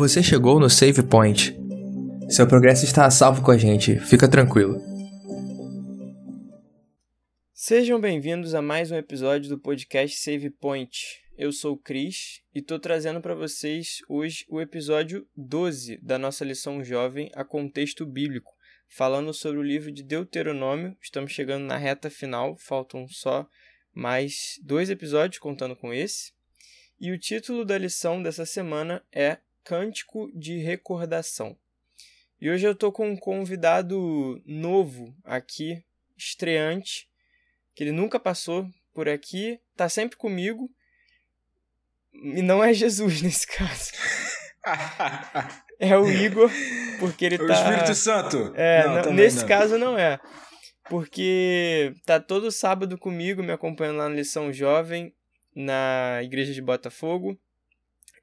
Você chegou no Save Point. Seu progresso está a salvo com a gente, fica tranquilo. Sejam bem-vindos a mais um episódio do podcast Save Point. Eu sou o Cris e estou trazendo para vocês hoje o episódio 12 da nossa lição jovem a contexto bíblico, falando sobre o livro de Deuteronômio. Estamos chegando na reta final, faltam só mais dois episódios contando com esse. E o título da lição dessa semana é Cântico de Recordação. E hoje eu estou com um convidado novo aqui, estreante, que ele nunca passou por aqui, tá sempre comigo, e não é Jesus nesse caso. é o Igor, porque ele o tá. O Espírito Santo. É, não, não, nesse não. caso não é. Porque tá todo sábado comigo, me acompanhando lá na lição jovem, na igreja de Botafogo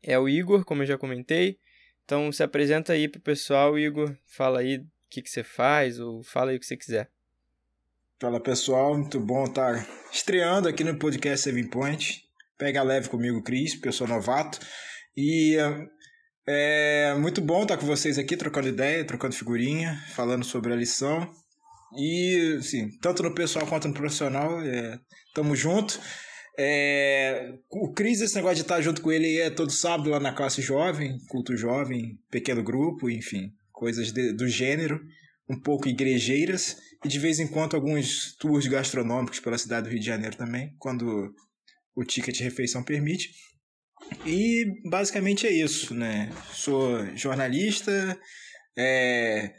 é o Igor, como eu já comentei. Então se apresenta aí pro pessoal, Igor. Fala aí o que, que você faz, ou fala aí o que você quiser. Fala pessoal, muito bom estar estreando aqui no podcast Saving Point. Pega leve comigo, Cris, porque eu sou novato. E é muito bom estar com vocês aqui, trocando ideia, trocando figurinha, falando sobre a lição. E, assim, tanto no pessoal quanto no profissional, é, tamo junto. É, o Cris, esse negócio de estar junto com ele é todo sábado lá na classe jovem, culto jovem, pequeno grupo, enfim, coisas de, do gênero, um pouco igrejeiras, e de vez em quando alguns tours gastronômicos pela cidade do Rio de Janeiro também, quando o ticket de refeição permite. E basicamente é isso, né? Sou jornalista, é,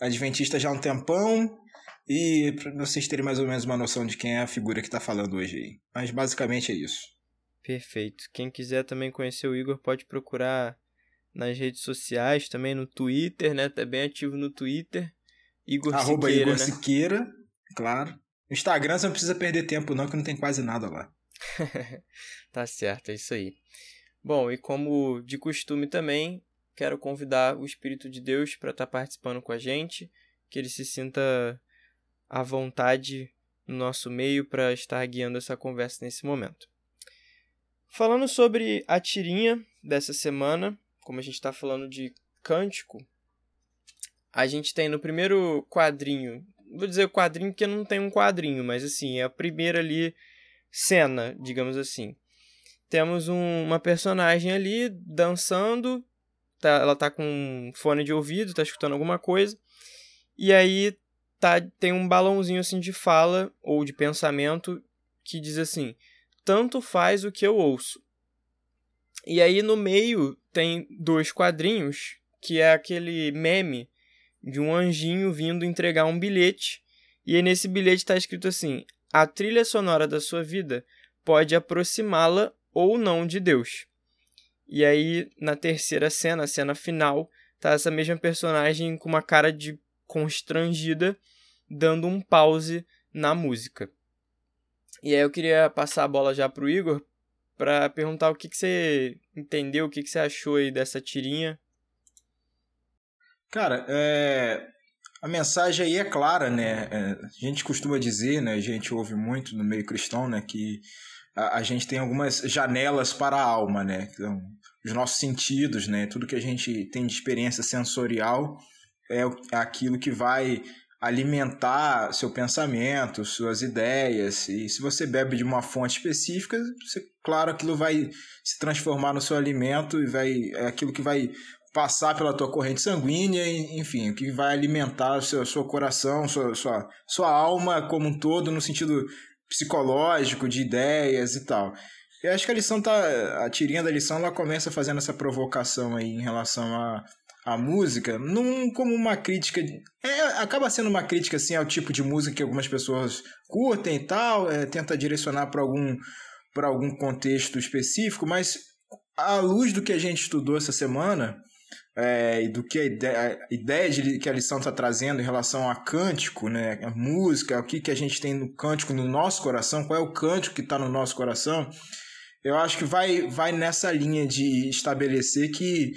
adventista já há um tempão, e para vocês terem mais ou menos uma noção de quem é a figura que está falando hoje aí. Mas basicamente é isso. Perfeito. Quem quiser também conhecer o Igor pode procurar nas redes sociais, também no Twitter, né? Tá bem ativo no Twitter. Igor Arroba Siqueira, Igor né? Siqueira, claro. No Instagram você não precisa perder tempo não, que não tem quase nada lá. tá certo, é isso aí. Bom, e como de costume também, quero convidar o Espírito de Deus para estar tá participando com a gente, que ele se sinta à vontade no nosso meio para estar guiando essa conversa nesse momento. Falando sobre a tirinha dessa semana, como a gente está falando de cântico, a gente tem no primeiro quadrinho, vou dizer quadrinho porque não tem um quadrinho, mas assim, é a primeira ali cena, digamos assim. Temos um, uma personagem ali dançando, tá, ela tá com um fone de ouvido, tá escutando alguma coisa, e aí tá, tem um balãozinho assim de fala ou de pensamento que diz assim: tanto faz o que eu ouço. E aí no meio tem dois quadrinhos, que é aquele meme de um anjinho vindo entregar um bilhete. E nesse bilhete está escrito assim: a trilha sonora da sua vida pode aproximá-la ou não de Deus. E aí na terceira cena, a cena final, tá essa mesma personagem com uma cara de constrangida dando um pause na música. E aí eu queria passar a bola já pro Igor para perguntar o que, que você entendeu, o que, que você achou aí dessa tirinha. Cara, é... a mensagem aí é clara, né? É... A gente costuma dizer, né? A gente ouve muito no meio cristão, né? Que a, a gente tem algumas janelas para a alma, né? Então, os nossos sentidos, né? Tudo que a gente tem de experiência sensorial é aquilo que vai alimentar seu pensamento, suas ideias. E se você bebe de uma fonte específica, você, claro, aquilo vai se transformar no seu alimento e vai é aquilo que vai passar pela tua corrente sanguínea, enfim, o que vai alimentar o seu, seu coração, sua, sua, sua alma como um todo, no sentido psicológico, de ideias e tal. Eu acho que a lição tá. A tirinha da lição ela começa fazendo essa provocação aí em relação a a música, não como uma crítica. É, acaba sendo uma crítica assim, ao tipo de música que algumas pessoas curtem e tal, é, tenta direcionar para algum, algum contexto específico, mas à luz do que a gente estudou essa semana. É, e do que a ideia, a ideia de, que a lição está trazendo em relação a cântico, né, a música, o que, que a gente tem no cântico no nosso coração, qual é o cântico que está no nosso coração, eu acho que vai, vai nessa linha de estabelecer que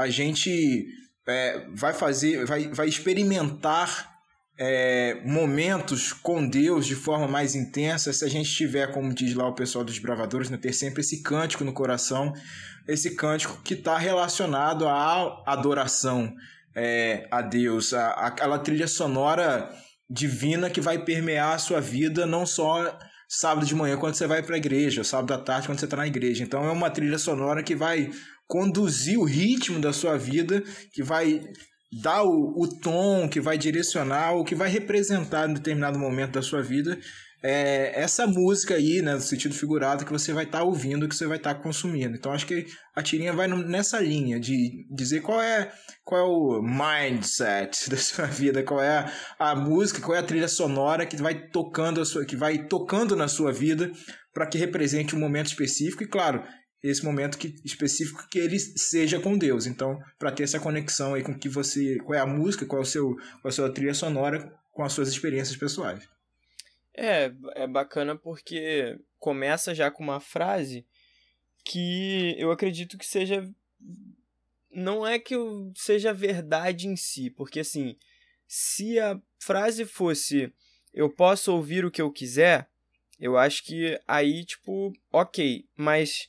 a gente é, vai fazer, vai, vai experimentar é, momentos com Deus de forma mais intensa, se a gente tiver, como diz lá o pessoal dos bravadores, né, ter sempre esse cântico no coração, esse cântico que está relacionado à adoração é, a Deus, a, aquela trilha sonora divina que vai permear a sua vida, não só sábado de manhã quando você vai para a igreja, sábado à tarde quando você está na igreja. Então é uma trilha sonora que vai conduzir o ritmo da sua vida, que vai dar o, o tom, que vai direcionar, o que vai representar em determinado momento da sua vida é, essa música aí, né, no sentido figurado, que você vai estar tá ouvindo, que você vai estar tá consumindo. Então acho que a tirinha vai nessa linha de dizer qual é qual é o mindset da sua vida, qual é a, a música, qual é a trilha sonora que vai tocando a sua, que vai tocando na sua vida para que represente um momento específico e claro, esse momento que, específico que ele seja com Deus. Então, para ter essa conexão aí com que você, qual é a música, qual é o seu, qual é a sua trilha sonora com as suas experiências pessoais. É, é bacana porque começa já com uma frase que eu acredito que seja. Não é que seja verdade em si, porque assim, se a frase fosse eu posso ouvir o que eu quiser, eu acho que aí, tipo, ok, mas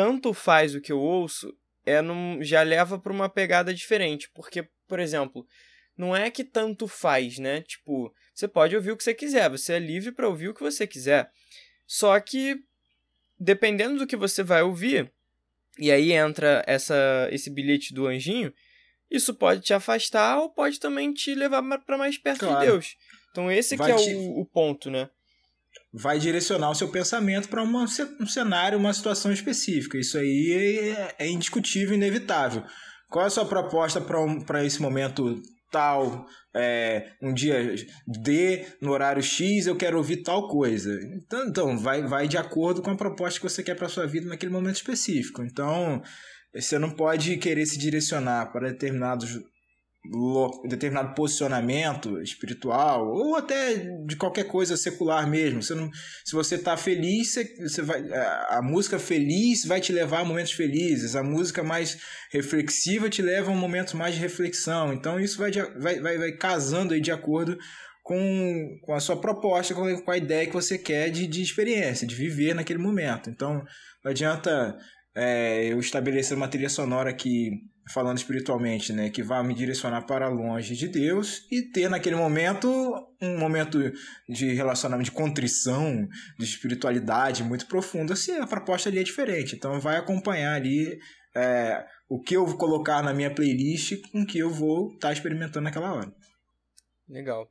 tanto faz o que eu ouço, é num, já leva para uma pegada diferente, porque, por exemplo, não é que tanto faz, né? Tipo, você pode ouvir o que você quiser, você é livre para ouvir o que você quiser. Só que dependendo do que você vai ouvir, e aí entra essa esse bilhete do anjinho, isso pode te afastar ou pode também te levar para mais perto claro. de Deus. Então esse que é te... o, o ponto, né? Vai direcionar o seu pensamento para um cenário, uma situação específica. Isso aí é, é indiscutível, inevitável. Qual é a sua proposta para um, esse momento tal, é, um dia D, no horário X, eu quero ouvir tal coisa. Então, então vai, vai de acordo com a proposta que você quer para sua vida naquele momento específico. Então, você não pode querer se direcionar para determinados determinado posicionamento espiritual ou até de qualquer coisa secular mesmo. Você não, se você está feliz, você, você vai, a música feliz vai te levar a momentos felizes. A música mais reflexiva te leva a momentos mais de reflexão. Então isso vai, vai, vai, vai casando aí de acordo com, com a sua proposta, com a, ideia que você quer de, de experiência, de viver naquele momento. Então não adianta é, eu estabelecer uma trilha sonora que falando espiritualmente, né, que vai me direcionar para longe de Deus e ter naquele momento um momento de relacionamento, de contrição, de espiritualidade muito profunda, se a proposta ali é diferente. Então vai acompanhar ali é, o que eu vou colocar na minha playlist com que eu vou estar tá experimentando naquela hora. Legal.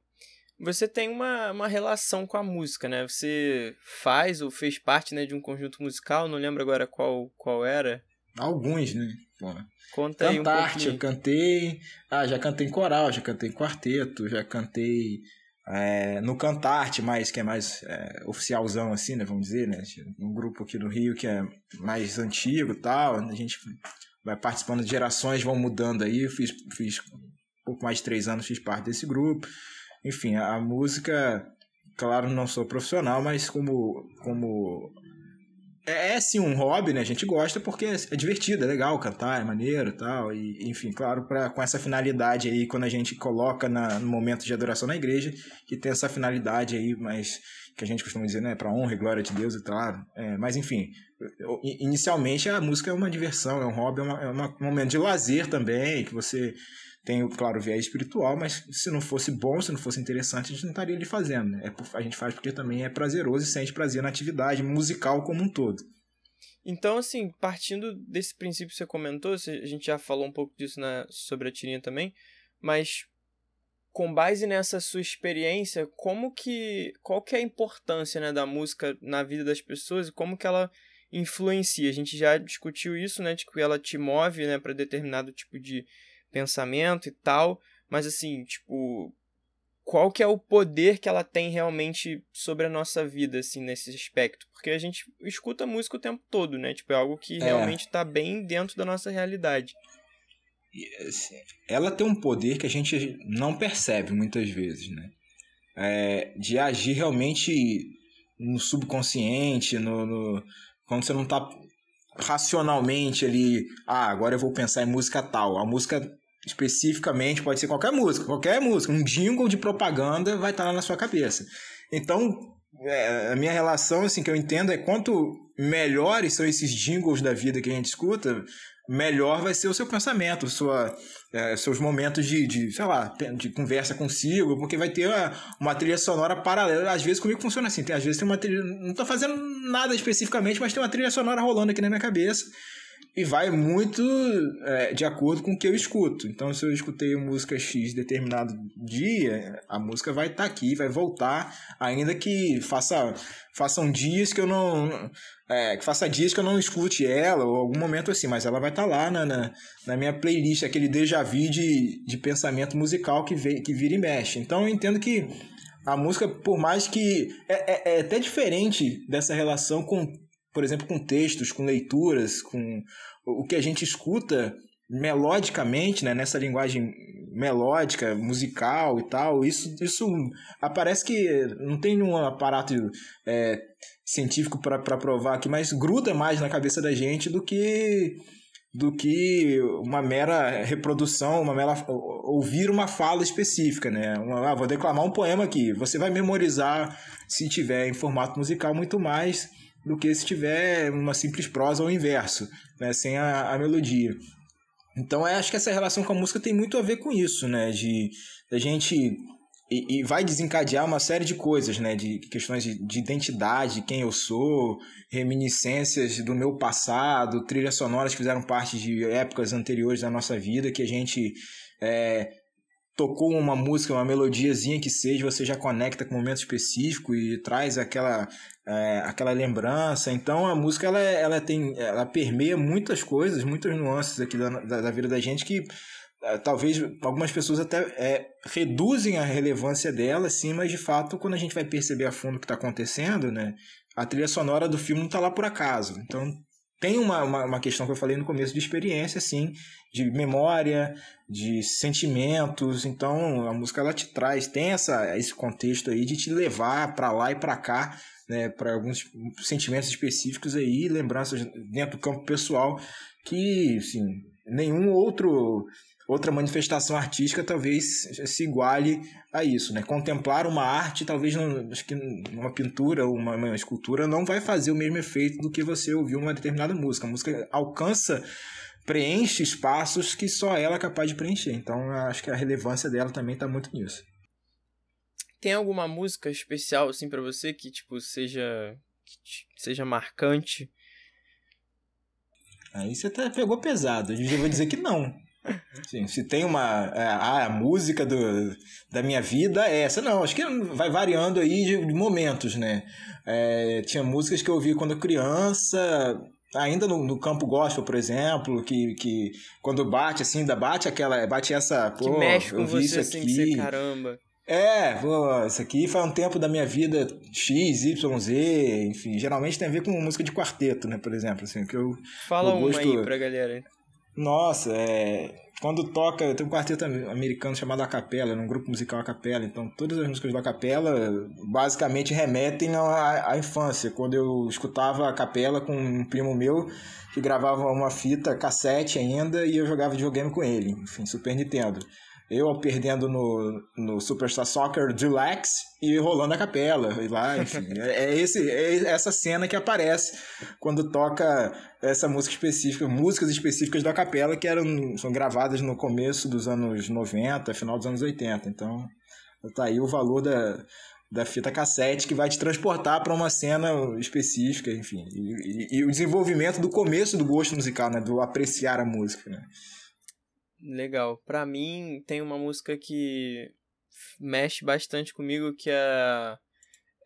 Você tem uma, uma relação com a música, né? Você faz ou fez parte né, de um conjunto musical, não lembro agora qual, qual era. Alguns, né? Pô. Conta aí um eu cantei. Ah, já cantei em coral, já cantei em quarteto, já cantei é, no Cantarte, mais, que é mais é, oficialzão, assim, né? Vamos dizer, né? Um grupo aqui no Rio que é mais antigo e tal. A gente vai participando de gerações, vão mudando aí. Eu fiz, fiz um pouco mais de três anos, fiz parte desse grupo. Enfim, a, música, claro, não sou profissional, mas como, como é, é sim um hobby, né? A gente gosta porque é, é divertido, é legal cantar, é maneiro tal. E, enfim, claro, pra, com essa finalidade aí, quando a gente coloca na, no momento de adoração na igreja, que tem essa finalidade aí, mas que a gente costuma dizer, né? Pra honra e glória de Deus e tal. É, mas enfim, inicialmente a música é uma diversão, é um hobby, é, uma, é um momento de lazer também, que você tem, claro, viés espiritual, mas se não fosse bom, se não fosse interessante, a gente não estaria ali fazendo. Né? É, a gente faz porque também é prazeroso e sente prazer na atividade musical como um todo. Então, assim, partindo desse princípio que você comentou, a gente já falou um pouco disso na, sobre a tirinha também, mas com base nessa sua experiência, como que qual que é a importância né, da música na vida das pessoas e como que ela influencia? A gente já discutiu isso, né, de que ela te move, né, para determinado tipo de pensamento e tal, mas assim, tipo, qual que é o poder que ela tem realmente sobre a nossa vida, assim, nesse aspecto? Porque a gente escuta música o tempo todo, né? Tipo, é algo que é. realmente está bem dentro da nossa realidade. Assim, ela tem um poder que a gente não percebe muitas vezes, né? É, de agir realmente no subconsciente, no, no quando você não está racionalmente ali, ah, agora eu vou pensar em música tal. A música especificamente, pode ser qualquer música, qualquer música, um jingle de propaganda vai estar lá na sua cabeça. Então, é, a minha relação, assim, que eu entendo é quanto melhores são esses jingles da vida que a gente escuta, melhor vai ser o seu pensamento, sua, é, seus momentos de, de, sei lá, de conversa consigo, porque vai ter uma, uma, trilha sonora paralela. Às vezes comigo funciona assim, tem, às vezes tem uma trilha. Não estou fazendo nada especificamente, mas tem uma trilha sonora rolando aqui na minha cabeça e vai muito é, de acordo com o que eu escuto. Então, se eu escutei música X determinado dia, a música vai estar tá aqui, vai voltar, ainda que faça façam dias que eu não é, que faça dias que eu não escute ela ou algum momento assim, mas ela vai estar tá lá na, na, na, minha playlist, aquele déjà vu de, de pensamento musical que, vem, que vira e mexe. Então, eu entendo que a música, por mais que é, é, é até diferente dessa relação com por exemplo, com textos, com leituras, com o que a gente escuta melodicamente, né, nessa linguagem melódica, musical e tal, isso, isso aparece que não tem nenhum aparato é, científico para provar aqui, mas gruda mais na cabeça da gente do que do que uma mera reprodução, uma mera ouvir uma fala específica, né? Uma, ah, vou declamar um poema aqui. Você vai memorizar se tiver em formato musical muito mais do que se tiver uma simples prosa ou inverso, né, sem a, a melodia. Então, eu acho que essa relação com a música tem muito a ver com isso, né, de a gente e, e, vai desencadear uma série de coisas, né? De questões de, de, identidade, quem eu sou, reminiscências do meu passado, trilhas sonoras que fizeram parte de épocas anteriores da nossa vida, que a gente é, tocou uma música, uma melodiazinha que seja, você já conecta com um momento específico e traz aquela, é, aquela lembrança. Então a música ela, ela tem, ela permeia muitas coisas, muitas nuances aqui da, da, da vida da gente que é, talvez algumas pessoas até é, reduzem a relevância dela, sim, mas de fato quando a gente vai perceber a fundo o que está acontecendo, né, a trilha sonora do filme não está lá por acaso. Então tem uma, uma, uma, questão que eu falei no começo de experiência, sim, de memória, de sentimentos. Então a música ela te traz, tem essa, esse contexto aí de te levar para lá e para cá, né, para alguns sentimentos específicos aí, lembranças dentro do campo pessoal que, assim, nenhum outro outra manifestação artística talvez se iguale a isso, né? Contemplar uma arte, talvez não, acho que uma pintura ou uma, uma, escultura não vai fazer o mesmo efeito do que você ouvir uma determinada música. A música alcança, preenche espaços que só ela é capaz de preencher. Então, acho que a relevância dela também está muito nisso. Tem alguma música especial assim para você que tipo seja que seja marcante? Aí você até pegou pesado. Eu vou dizer que não. Sim, se tem uma. É, ah, a música do, da minha vida é essa. Não, acho que vai variando aí de, momentos, né? É, tinha músicas que eu ouvia quando criança, ainda no, no, campo gospel, por exemplo, que, que quando bate assim, ainda bate aquela. Bate essa. Pô, que mexe com eu vi isso assim, aqui. Você, caramba. É, pô, isso aqui foi um tempo da minha vida X, Y, Z, enfim, geralmente tem a ver com música de quarteto, né, por exemplo, assim, que eu Fala uma gosto... aí pra galera. Nossa, é. Quando toca, tem um quarteto americano chamado A Capela, num grupo musical A Capela, então todas as músicas da Capela basicamente remetem à, à infância. Quando eu escutava a Capela com um primo meu que gravava uma fita cassete ainda e eu jogava videogame com ele, enfim, Super Nintendo eu perdendo no, no Superstar Soccer Deluxe e rolando a capela. E lá, enfim. é, é, esse, é essa cena que aparece quando toca essa música específica, músicas específicas da capela que eram são gravadas no começo dos anos 90, final dos anos 80. Então, tá aí o valor da, da fita cassete que vai te transportar para uma cena específica, enfim. E, e, e, o desenvolvimento do começo do gosto musical, né? Do apreciar a música, né? Legal. Pra mim, tem uma música que mexe bastante comigo, que é,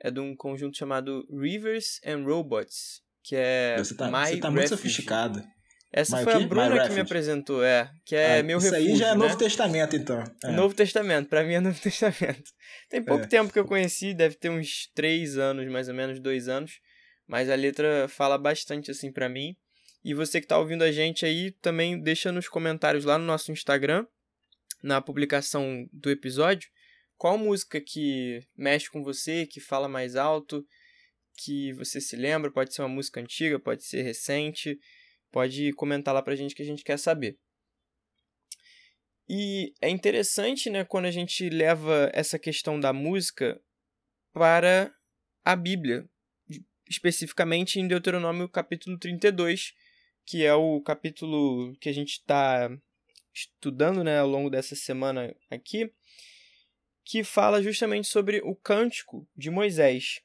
é de um conjunto chamado Rivers and Robots, que é Você tá, você tá muito sofisticado. Essa My foi a? Bruna My que Refuge. me apresentou, é. Que é Ah, meu isso refúgio, aí já é né? Novo Testamento, então. É. Novo Testamento, pra mim é Novo Testamento. Tem pouco É. tempo que eu conheci, deve ter uns três anos, mais ou menos, dois anos. Mas a letra fala bastante assim pra mim. E você que tá ouvindo a gente aí, também deixa nos comentários lá no nosso Instagram, na publicação do episódio, qual música que mexe com você, que fala mais alto, que você se lembra, pode ser uma música antiga, pode ser recente, pode comentar lá pra gente que a gente quer saber. E é interessante, né, quando a gente leva essa questão da música para a Bíblia, especificamente em Deuteronômio capítulo 32, que é o capítulo que a gente está estudando né, ao longo dessa semana aqui, que fala justamente sobre o cântico de Moisés.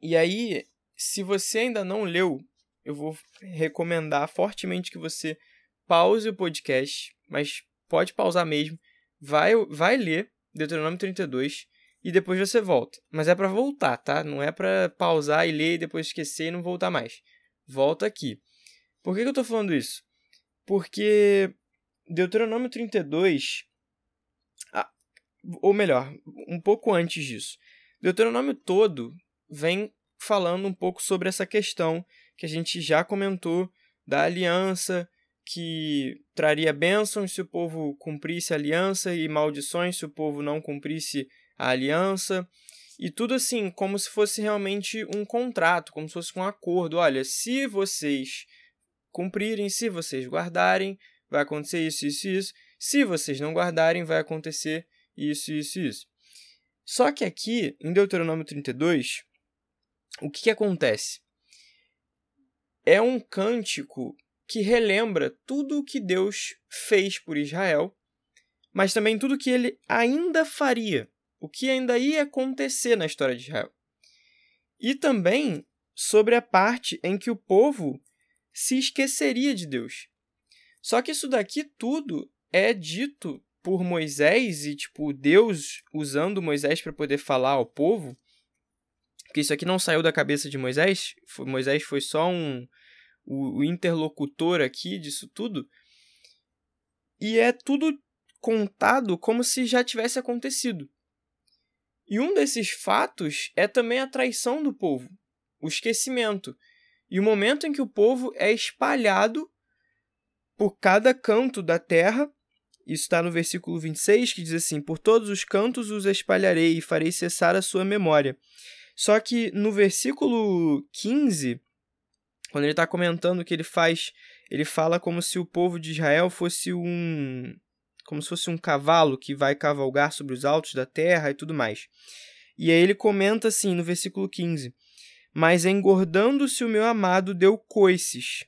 E aí, se você ainda não leu, eu vou recomendar fortemente que você pause o podcast, mas pode pausar mesmo, vai, vai ler Deuteronômio 32 e depois você volta. Mas é para voltar, tá? Não é para pausar e ler e depois esquecer e não voltar mais. Volta aqui. Por que, que eu tô falando isso? Porque Deuteronômio 32, ah, ou melhor, um pouco antes disso, Deuteronômio todo vem falando um pouco sobre essa questão que a gente já comentou da aliança, que traria bênçãos se o povo cumprisse a aliança e maldições se o povo não cumprisse a aliança. E tudo assim, como se fosse realmente um contrato, como se fosse um acordo. Olha, se vocês cumprirem, se vocês guardarem, vai acontecer isso, isso isso. Se vocês não guardarem, vai acontecer isso, isso isso. Só que aqui, em Deuteronômio 32, o que, que acontece? É um cântico que relembra tudo o que Deus fez por Israel, mas também tudo o que ele ainda faria o que ainda ia acontecer na história de Israel. E também sobre a parte em que o povo se esqueceria de Deus. Só que isso daqui tudo é dito por Moisés e tipo Deus usando Moisés para poder falar ao povo. Porque isso aqui não saiu da cabeça de Moisés, Moisés foi só um o, o interlocutor aqui disso tudo. E é tudo contado como se já tivesse acontecido. E um desses fatos é também a traição do povo, o esquecimento, e o momento em que o povo é espalhado por cada canto da terra. Isso está no versículo 26, que diz assim: Por todos os cantos os espalharei e farei cessar a sua memória. Só que no versículo 15, quando ele está comentando que ele faz, ele fala como se o povo de Israel fosse um como se fosse um cavalo que vai cavalgar sobre os altos da terra e tudo mais. E aí ele comenta assim no versículo 15: Mas engordando-se o meu amado deu coices,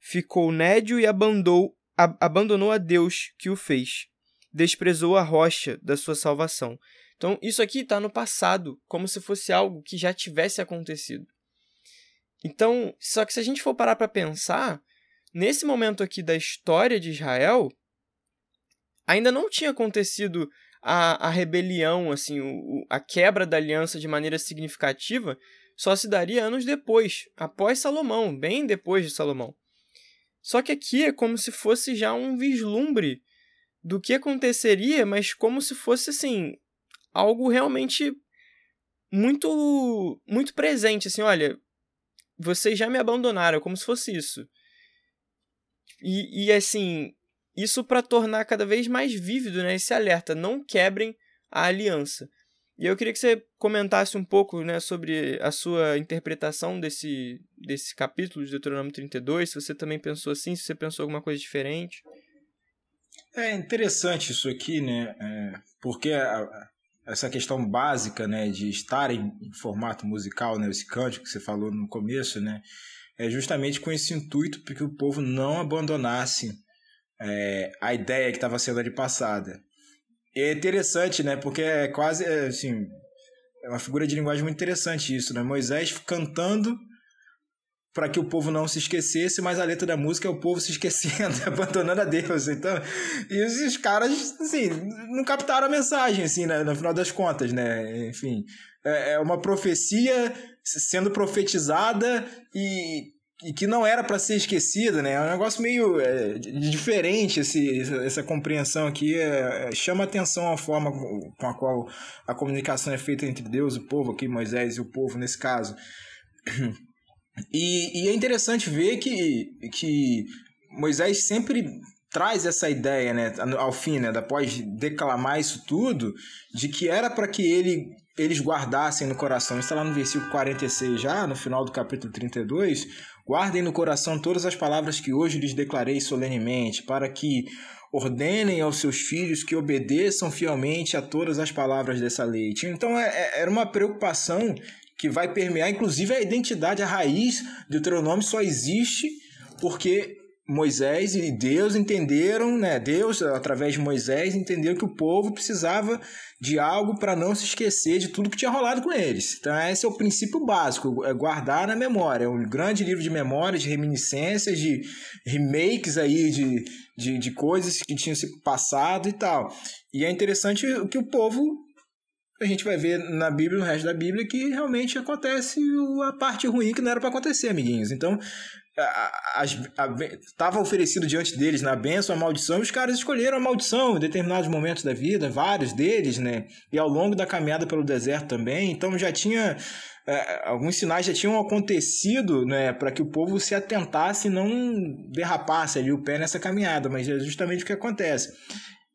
ficou nédio e abandonou, abandonou a Deus que o fez, desprezou a rocha da sua salvação. Então, isso aqui está no passado, como se fosse algo que já tivesse acontecido. Então, só que se a gente for parar para pensar, nesse momento aqui da história de Israel, ainda não tinha acontecido a, a rebelião, assim, o, a quebra da aliança de maneira significativa, só se daria anos depois, após Salomão, bem depois de Salomão. Só que aqui é como se fosse já um vislumbre do que aconteceria, mas como se fosse assim algo realmente muito muito presente, assim, olha, vocês já me abandonaram, como se fosse isso. E, e assim, isso para tornar cada vez mais vívido né, esse alerta: não quebrem a aliança. E eu queria que você comentasse um pouco né, sobre a sua interpretação desse, desse capítulo de Deuteronômio 32, se você também pensou assim, se você pensou alguma coisa diferente. É interessante isso aqui, né? É, porque a, essa questão básica né, de estar em, em, formato musical, né, esse cântico que você falou no começo, né, é justamente com esse intuito para que o povo não abandonasse é, a ideia que estava sendo ali passada. É interessante, né? Porque é quase é, assim. É uma figura de linguagem muito interessante isso, né? Moisés cantando para que o povo não se esquecesse, mas a letra da música é o povo se esquecendo, abandonando a Deus. Então, e os caras, assim, não captaram a mensagem, assim, né, no final das contas, né? Enfim, é, é uma profecia sendo profetizada e e que não era para ser esquecida, né? É um negócio meio é, diferente esse, essa compreensão aqui. É, é, chama atenção a forma com a qual a comunicação é feita entre Deus e o povo, aqui Moisés e o povo nesse caso. E, e é interessante ver que, que Moisés sempre traz essa ideia, né, ao fim, né, após declamar isso tudo, de que era para que ele eles guardassem no coração, está lá no versículo 46 já, no final do capítulo 32, guardem no coração todas as palavras que hoje lhes declarei solenemente, para que ordenem aos seus filhos que obedeçam fielmente a todas as palavras dessa lei. Então é, é, era uma preocupação que vai permear, inclusive, a identidade, a raiz do Deuteronômio só existe porque Moisés e Deus entenderam, né? Deus, através de Moisés, entendeu que o povo precisava de algo para não se esquecer de tudo que tinha rolado com eles. Então, esse é o princípio básico, é guardar na memória. É um grande livro de memórias, de reminiscências, de remakes aí de, de, de coisas que tinham se passado e tal. E é interessante que o povo a gente vai ver na Bíblia, no resto da Bíblia, que realmente acontece a parte ruim que não era para acontecer, amiguinhos. Então, estava oferecido diante deles na benção a maldição, e os caras escolheram a maldição em determinados momentos da vida, vários deles, né? E ao longo da caminhada pelo deserto também. Então já tinha. É, alguns sinais já tinham acontecido né, para que o povo se atentasse e não derrapasse ali o pé nessa caminhada, mas é justamente o que acontece.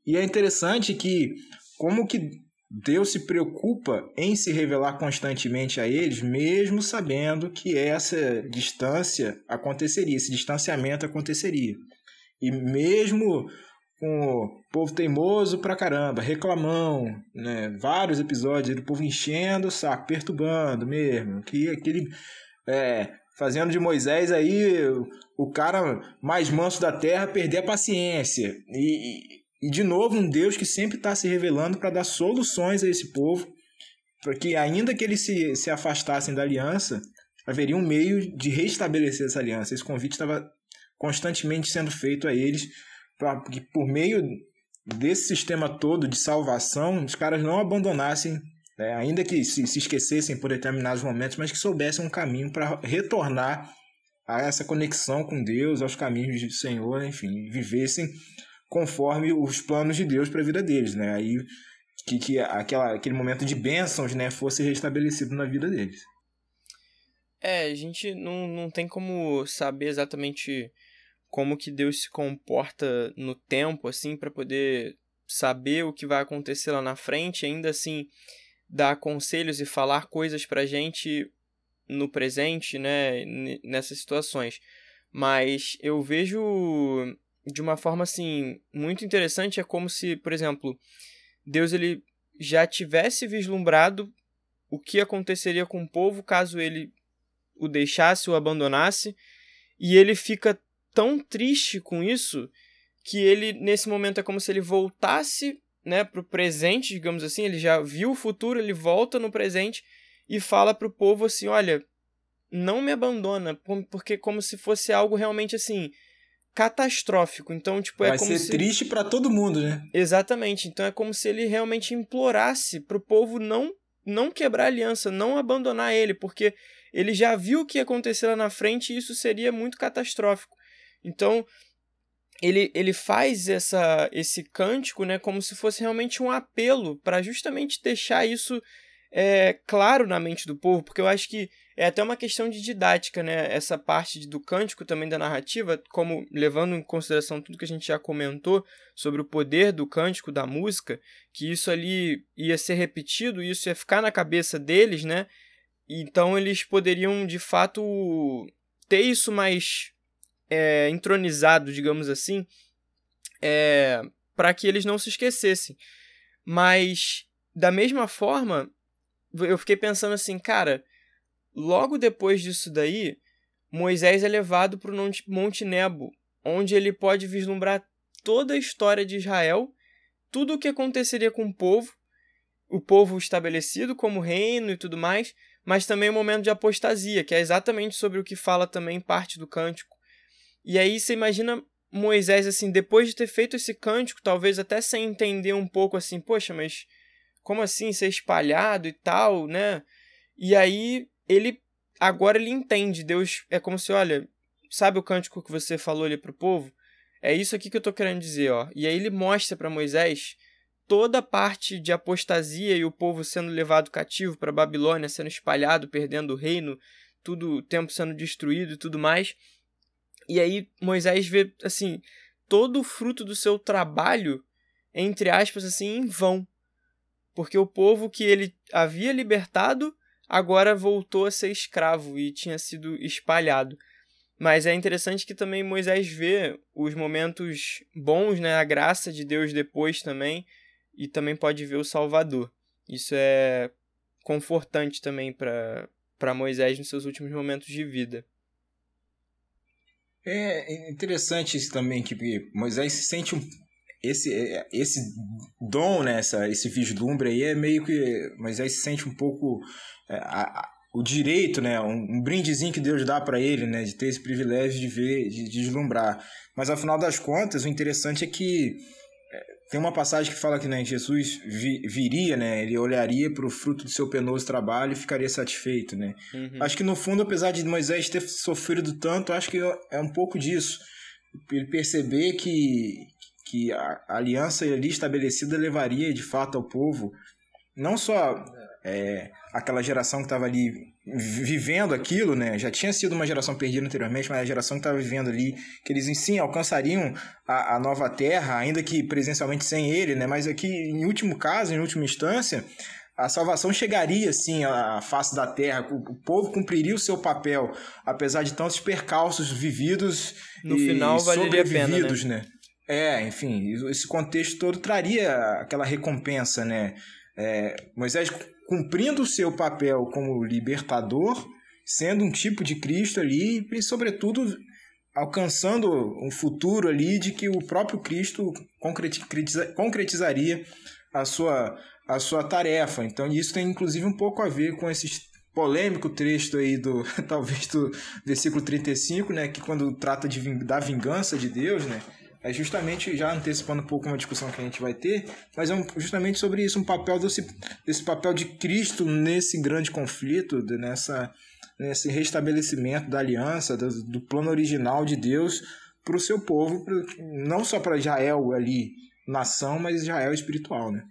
E é interessante que, como que Deus se preocupa em se revelar constantemente a eles, mesmo sabendo que essa distância aconteceria, esse distanciamento aconteceria. E mesmo com o povo teimoso pra caramba, reclamão, né? vários episódios do povo enchendo o saco, perturbando mesmo, que aquele é, fazendo de Moisés aí o cara mais manso da terra perder a paciência. E, e de novo, um Deus que sempre está se revelando para dar soluções a esse povo, porque ainda que eles se, se afastassem da aliança, haveria um meio de restabelecer essa aliança. Esse convite estava constantemente sendo feito a eles, para que por meio desse sistema todo de salvação, os caras não abandonassem, né, ainda que se, se esquecessem por determinados momentos, mas que soubessem um caminho para retornar a essa conexão com Deus, aos caminhos do Senhor, enfim, vivessem conforme os planos de Deus para a vida deles, né? Aí que, que aquela, aquele momento de bênçãos, né, fosse restabelecido na vida deles. É, a gente não, não tem como saber exatamente como que Deus se comporta no tempo, assim, para poder saber o que vai acontecer lá na frente, ainda assim dar conselhos e falar coisas pra gente no presente, né, nessas situações. Mas eu vejo de uma forma assim muito interessante é como se, por exemplo, Deus ele já tivesse vislumbrado o que aconteceria com o povo caso ele o deixasse ou abandonasse, e ele fica tão triste com isso que ele nesse momento é como se ele voltasse, né, pro presente, digamos assim, ele já viu o futuro, ele volta no presente e fala pro povo assim, olha, não me abandona, porque como se fosse algo realmente assim, catastrófico. Então, tipo, é Vai como ser se... triste para todo mundo, né? Exatamente. Então é como se ele realmente implorasse pro povo não não quebrar a aliança, não abandonar ele, porque ele já viu o que ia acontecer lá na frente e isso seria muito catastrófico. Então, ele, ele faz essa, esse cântico né, como se fosse realmente um apelo para justamente deixar isso é, claro na mente do povo, porque eu acho que é até uma questão de didática, né? Essa parte do cântico também da narrativa, como levando em consideração tudo que a gente já comentou sobre o poder do cântico, da música, que isso ali ia ser repetido, isso ia ficar na cabeça deles, né? Então eles poderiam de fato ter isso mais é, entronizado, digamos assim, é, para que eles não se esquecessem. Mas da mesma forma, eu fiquei pensando assim, cara Logo depois disso daí, Moisés é levado para o Monte Nebo, onde ele pode vislumbrar toda a história de Israel, tudo o que aconteceria com o povo, o povo estabelecido como reino e tudo mais, mas também o momento de apostasia, que é exatamente sobre o que fala também parte do cântico. E aí você imagina Moisés assim, depois de ter feito esse cântico, talvez até sem entender um pouco assim, poxa, mas como assim ser espalhado e tal, né? E aí ele agora ele entende. Deus é como se, olha, sabe o cântico que você falou ali pro povo? É isso aqui que eu tô querendo dizer, ó. E aí ele mostra para Moisés toda a parte de apostasia e o povo sendo levado cativo para Babilônia, sendo espalhado, perdendo o reino, tudo o tempo sendo destruído e tudo mais. E aí Moisés vê assim todo o fruto do seu trabalho entre aspas assim em vão porque o povo que ele havia libertado agora voltou a ser escravo e tinha sido espalhado. Mas é interessante que também Moisés vê os momentos bons, né, a graça de Deus depois também, e também pode ver o Salvador. Isso é confortante também para Moisés nos seus últimos momentos de vida. É interessante isso também que Moisés se sente um esse esse dom né, esse vislumbre aí é meio que Moisés se sente um pouco é, a, a, o direito né um, um, brindezinho que Deus dá para ele né de ter esse privilégio de ver de, de deslumbrar mas afinal das contas o interessante é que tem uma passagem que fala que né, Jesus vi, viria, né, ele olharia para o fruto do seu penoso trabalho e ficaria satisfeito. Né? Uhum. Acho que no fundo, apesar de Moisés ter sofrido tanto, acho que é um pouco disso. Ele perceber que, que a aliança ali estabelecida levaria de fato ao povo não só é, aquela geração que estava ali vivendo aquilo, né? Já tinha sido uma geração perdida anteriormente, mas a geração que estava vivendo ali, que eles sim alcançariam a, a nova terra, ainda que presencialmente sem ele, né? Mas aqui, em último caso, em última instância, a salvação chegaria sim à face da terra, o, povo cumpriria o seu papel, apesar de tantos percalços vividos no e final sobrevividos, pena, né? né? É, enfim, esse contexto todo traria aquela recompensa, né? É, Moisés cumprindo o seu papel como libertador, sendo um tipo de Cristo ali e, sobretudo, alcançando um futuro ali de que o próprio Cristo concretiza, concretizaria a sua, a sua tarefa. Então, isso tem inclusive um pouco a ver com esse polêmico trecho aí do talvez do versículo 35, né, que quando trata de da vingança de Deus, né, é justamente, já antecipando um pouco uma discussão que a gente vai ter, mas é justamente sobre isso, um papel desse, desse papel de Cristo nesse grande conflito, nessa, nesse restabelecimento da aliança, do, do plano original de Deus para o seu povo, não só para Israel ali, nação, mas Israel espiritual, né?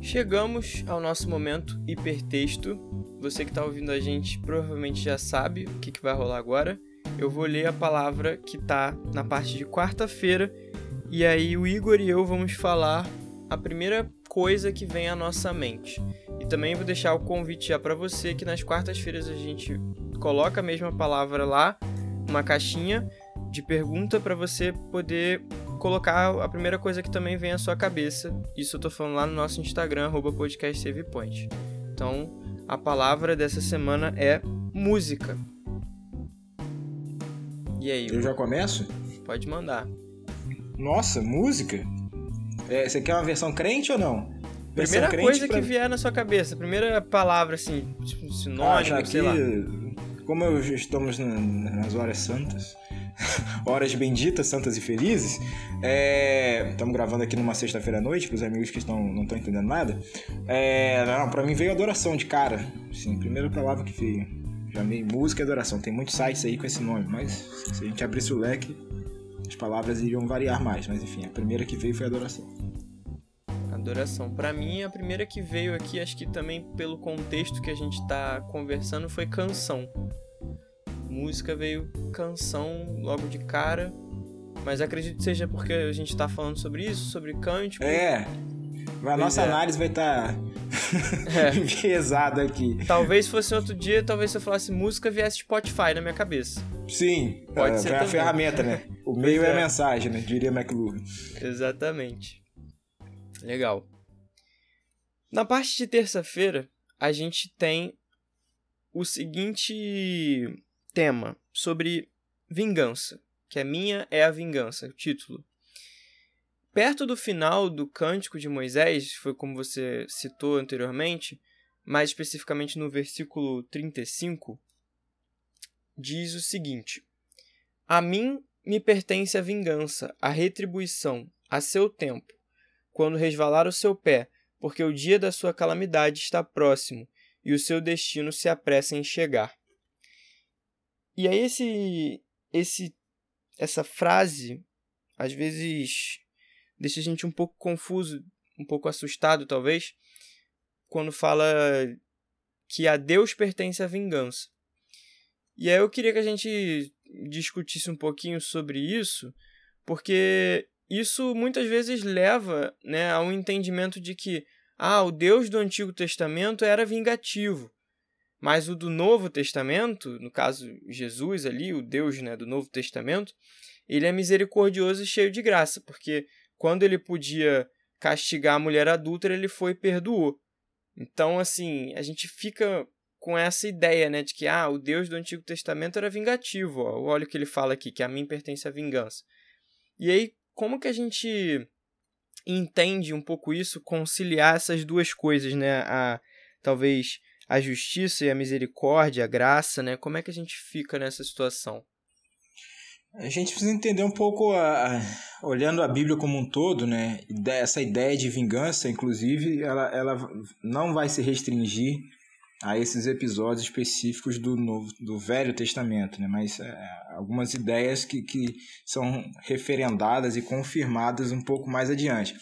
Chegamos ao nosso momento hipertexto. Você que está ouvindo a gente provavelmente já sabe o que, que vai rolar agora. Eu vou ler a palavra que está na parte de quarta-feira e aí o Igor e eu vamos falar a primeira coisa que vem à nossa mente. E também vou deixar o convite para você que nas quartas-feiras a gente coloca a mesma palavra lá, uma caixinha de pergunta para você poder colocar a primeira coisa que também vem à sua cabeça. Isso eu tô falando lá no nosso Instagram, podcastsavepoint. Então, a palavra dessa semana é música. E aí? Eu já começo? Pode mandar. Nossa, música? É, você quer uma versão crente ou não? Versão primeira coisa pra... que vier na sua cabeça, primeira palavra assim, tipo sinônimo, ah, sei lá. Como eu, estamos nas horas santas, horas benditas, santas e felizes. Estamos é, gravando aqui numa sexta-feira à noite, para os amigos que estão, não estão entendendo nada. É, não, para mim veio adoração de cara. Sim, primeira palavra que veio. Já meio música e adoração. Tem muitos sites aí com esse nome, mas se a gente abrisse o leque, as palavras iriam variar mais. Mas enfim, a primeira que veio foi adoração. Adoração. Para mim, a primeira que veio aqui, acho que também pelo contexto que a gente está conversando, foi canção música veio canção logo de cara. Mas acredito que seja porque a gente tá falando sobre isso, sobre cântico. É. A nossa é. análise vai estar tá é. enviesada aqui. Talvez fosse outro dia, talvez se eu falasse música, viesse Spotify na minha cabeça. Sim, pode é, ser. É a ferramenta, né? O meio é. é a mensagem, né? Diria McLuhan. Exatamente. Legal. Na parte de terça-feira, a gente tem o seguinte tema sobre vingança, que a minha é a vingança, o título. Perto do final do Cântico de Moisés, foi como você citou anteriormente, mais especificamente no versículo 35, diz o seguinte: A mim me pertence a vingança, a retribuição, a seu tempo, quando resvalar o seu pé, porque o dia da sua calamidade está próximo e o seu destino se apressa em chegar. E aí esse esse essa frase às vezes deixa a gente um pouco confuso, um pouco assustado talvez, quando fala que a Deus pertence a vingança. E aí eu queria que a gente discutisse um pouquinho sobre isso, porque isso muitas vezes leva né, a um entendimento de que ah, o Deus do Antigo Testamento era vingativo, mas o do Novo Testamento, no caso Jesus ali, o Deus né, do Novo Testamento, ele é misericordioso e cheio de graça, porque quando ele podia castigar a mulher adúltera, ele foi e perdoou. Então, assim, a gente fica com essa ideia, né, de que ah, o Deus do Antigo Testamento era vingativo. Ó. Olha o que ele fala aqui, que a mim pertence a vingança. E aí, como que a gente entende um pouco isso, conciliar essas duas coisas, né? A, talvez a justiça e a misericórdia, a graça, né? Como é que a gente fica nessa situação? A gente precisa entender um pouco, a, a, olhando a Bíblia como um todo, né? Essa ideia de vingança, inclusive, ela, ela não vai se restringir a esses episódios específicos do Novo, do Velho Testamento, né? Mas é, algumas ideias que, que são referendadas e confirmadas um pouco mais adiante.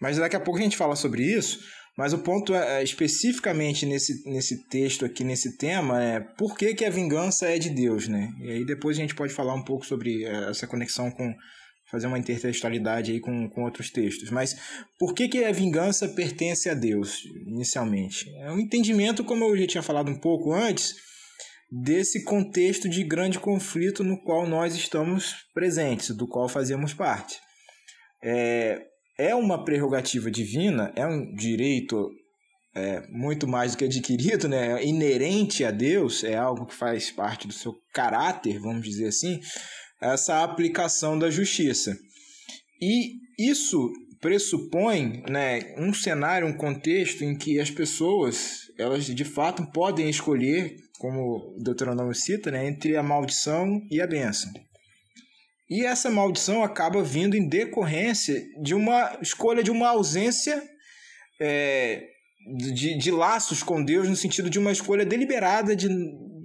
Mas daqui a pouco a gente fala sobre isso. Mas o ponto é, é, especificamente nesse, nesse texto aqui, nesse tema, é por que, que a vingança é de Deus, né? E aí depois a gente pode falar um pouco sobre é, essa conexão com fazer uma intertextualidade aí com, com outros textos. Mas por que, que a vingança pertence a Deus, inicialmente? É um entendimento, como eu já tinha falado um pouco antes, desse contexto de grande conflito no qual nós estamos presentes, do qual fazemos parte. É, é uma prerrogativa divina, é um direito é, muito mais do que adquirido, né? É inerente a Deus, é algo que faz parte do seu caráter, vamos dizer assim, essa aplicação da justiça. E isso pressupõe né, um cenário, um contexto em que as pessoas, elas de fato podem escolher, como o Deuteronômio cita, né, entre a maldição e a bênção. E essa maldição acaba vindo em decorrência de uma escolha de uma ausência é, de, de laços com Deus, no sentido de uma escolha deliberada de,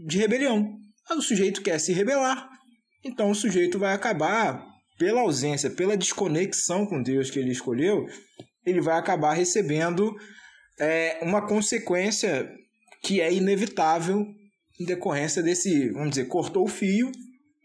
de rebelião. O sujeito quer se rebelar, então o sujeito vai acabar, pela ausência, pela desconexão com Deus que ele escolheu, ele vai acabar recebendo é, uma consequência que é inevitável em decorrência desse, vamos dizer, cortou o fio,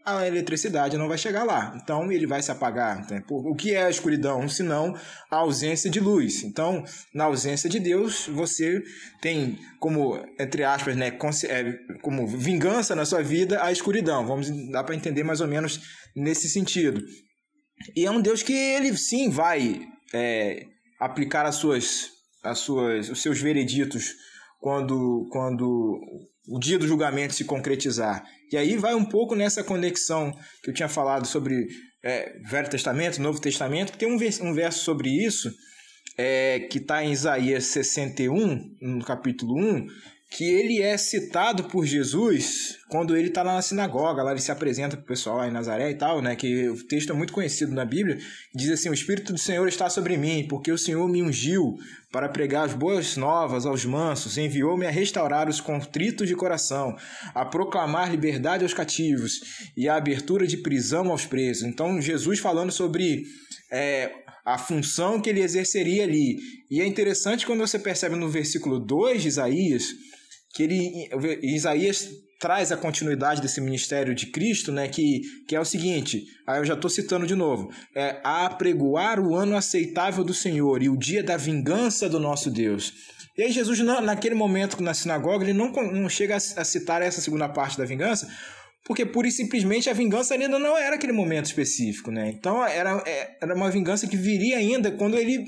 a eletricidade não vai chegar lá. Então ele vai se apagar. Né? O que é a escuridão? Senão a ausência de luz. Então, na ausência de Deus, você tem como, entre aspas, né, é, como vingança na sua vida a escuridão. Vamos dar para entender mais ou menos nesse sentido. E é um Deus que ele sim vai é, aplicar as suas, as suas, os seus vereditos quando, quando o dia do julgamento se concretizar. E aí vai um pouco nessa conexão que eu tinha falado sobre é, Velho Testamento, Novo Testamento, que tem um, um verso sobre isso, é, que está em Isaías 61, no capítulo 1, que ele é citado por Jesus quando ele está lá na sinagoga, lá ele se apresenta para o pessoal lá em Nazaré e tal, né? Que o texto é muito conhecido na Bíblia. Diz assim: O Espírito do Senhor está sobre mim, porque o Senhor me ungiu para pregar as boas novas aos mansos, enviou-me a restaurar os contritos de coração, a proclamar liberdade aos cativos e a abertura de prisão aos presos. Então, Jesus falando sobre é, a função que ele exerceria ali. E é interessante quando você percebe no versículo 2 de Isaías que ele Isaías traz a continuidade desse ministério de Cristo, né, que, que é o seguinte, aí eu já estou citando de novo, é a apregoar o ano aceitável do Senhor e o dia da vingança do nosso Deus. E aí Jesus, naquele momento na sinagoga, ele não, não chega a citar essa segunda parte da vingança, porque pura e simplesmente a vingança ainda não era aquele momento específico, né? Então era, é, era uma vingança que viria ainda quando ele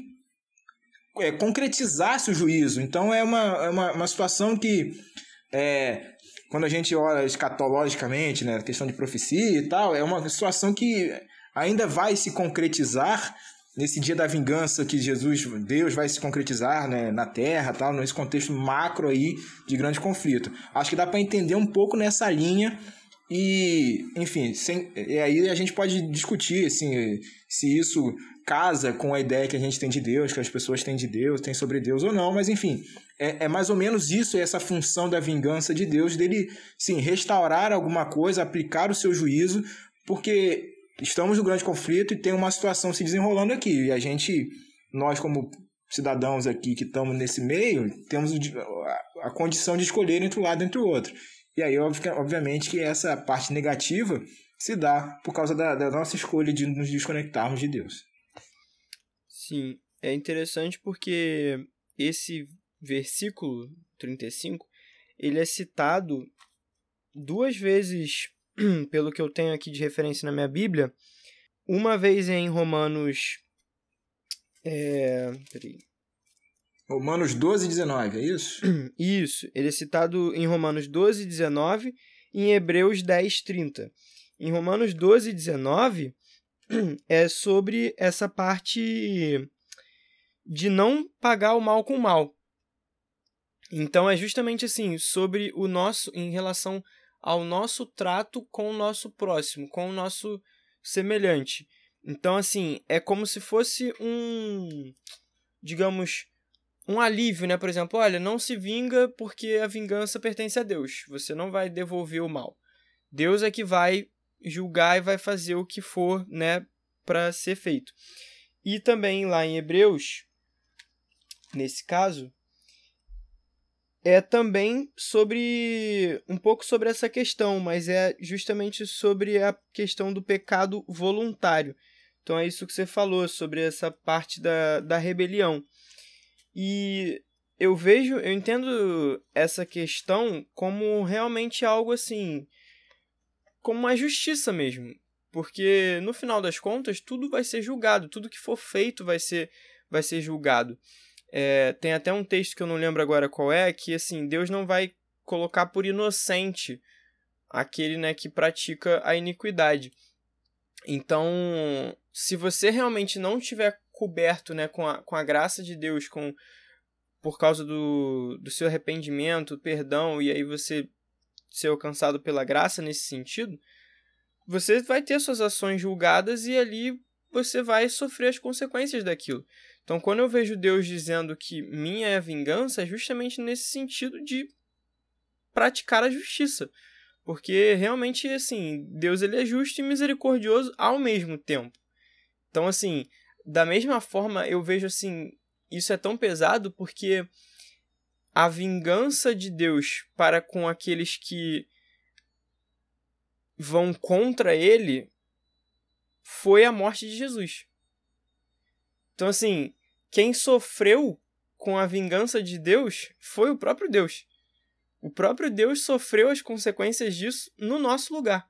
é, concretizasse o juízo. Então é uma, é uma, uma situação que, é, quando a gente olha escatologicamente, né, questão de profecia e tal, é uma situação que ainda vai se concretizar nesse dia da vingança que Jesus, Deus vai se concretizar né, na Terra, tal, nesse contexto macro aí de grande conflito. Acho que dá para entender um pouco nessa linha e, enfim, sem, e aí a gente pode discutir assim, se isso casa com a ideia que a gente tem de Deus, que as pessoas têm de Deus, têm sobre Deus ou não, mas enfim, é, é mais ou menos isso, essa função da vingança de Deus, dele, sim, restaurar alguma coisa, aplicar o seu juízo, porque estamos no grande conflito e tem uma situação se desenrolando aqui, e a gente, nós como cidadãos aqui que estamos nesse meio, temos a condição de escolher entre um lado e entre o outro. E aí, obviamente, que essa parte negativa se dá por causa da, da nossa escolha de nos desconectarmos de Deus. Sim, é interessante porque esse versículo 35, ele é citado duas vezes, pelo que eu tenho aqui de referência na minha Bíblia, uma vez em Romanos. É, peraí. Romanos 12, 19, é isso? Isso, ele é citado em Romanos 12, 19 e em Hebreus 10, 30. Em Romanos 12, 19 é sobre essa parte de não pagar o mal com o mal. Então é justamente assim, sobre o nosso em relação ao nosso trato com o nosso próximo, com o nosso semelhante. Então assim, é como se fosse um digamos um alívio, né? Por exemplo, olha, não se vinga porque a vingança pertence a Deus. Você não vai devolver o mal. Deus é que vai julgar e vai fazer o que for, né, para ser feito. E também lá em Hebreus, nesse caso, é também sobre um pouco sobre essa questão, mas é justamente sobre a questão do pecado voluntário. Então é isso que você falou sobre essa parte da, da rebelião. E eu vejo, eu entendo essa questão como realmente algo assim, como uma justiça mesmo. Porque no final das contas, tudo vai ser julgado, tudo que for feito vai ser, vai ser julgado. É, tem até um texto que eu não lembro agora qual é, que assim, Deus não vai colocar por inocente aquele né, que pratica a iniquidade. Então, se você realmente não tiver coberto né, com, a, com a graça de Deus, com por causa do, do seu arrependimento, perdão, e aí você ser alcançado pela graça nesse sentido, você vai ter suas ações julgadas e ali você vai sofrer as consequências daquilo. Então, quando eu vejo Deus dizendo que minha é a vingança, é justamente nesse sentido de praticar a justiça. Porque realmente, assim, Deus ele é justo e misericordioso ao mesmo tempo. Então, assim, da mesma forma, eu vejo assim, isso é tão pesado porque a vingança de Deus para com aqueles que vão contra ele foi a morte de Jesus. Então, assim, quem sofreu com a vingança de Deus foi o próprio Deus. O próprio Deus sofreu as consequências disso no nosso lugar.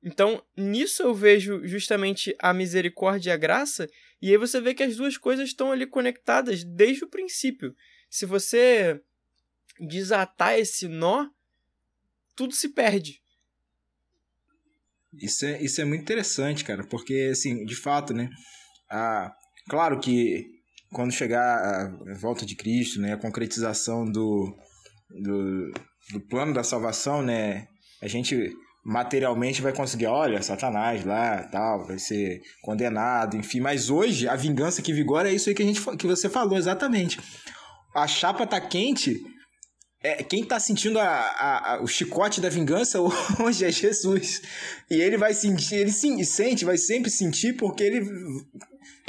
Então, nisso eu vejo justamente a misericórdia e a graça, e aí você vê que as duas coisas estão ali conectadas desde o princípio. Se você desatar esse nó, tudo se perde. Isso é, isso é muito interessante, cara, porque, assim, de fato, né, a, claro que quando chegar a volta de Cristo, né, a concretização do, do, do plano da salvação, né, a gente materialmente vai conseguir, olha, Satanás lá, tal, vai ser condenado, enfim. Mas hoje a vingança que vigora é isso aí que a gente que você falou exatamente. A chapa tá quente. É, quem tá sentindo a, a, a, o chicote da vingança hoje é Jesus. E ele vai sentir, ele sim, sente, vai sempre sentir porque ele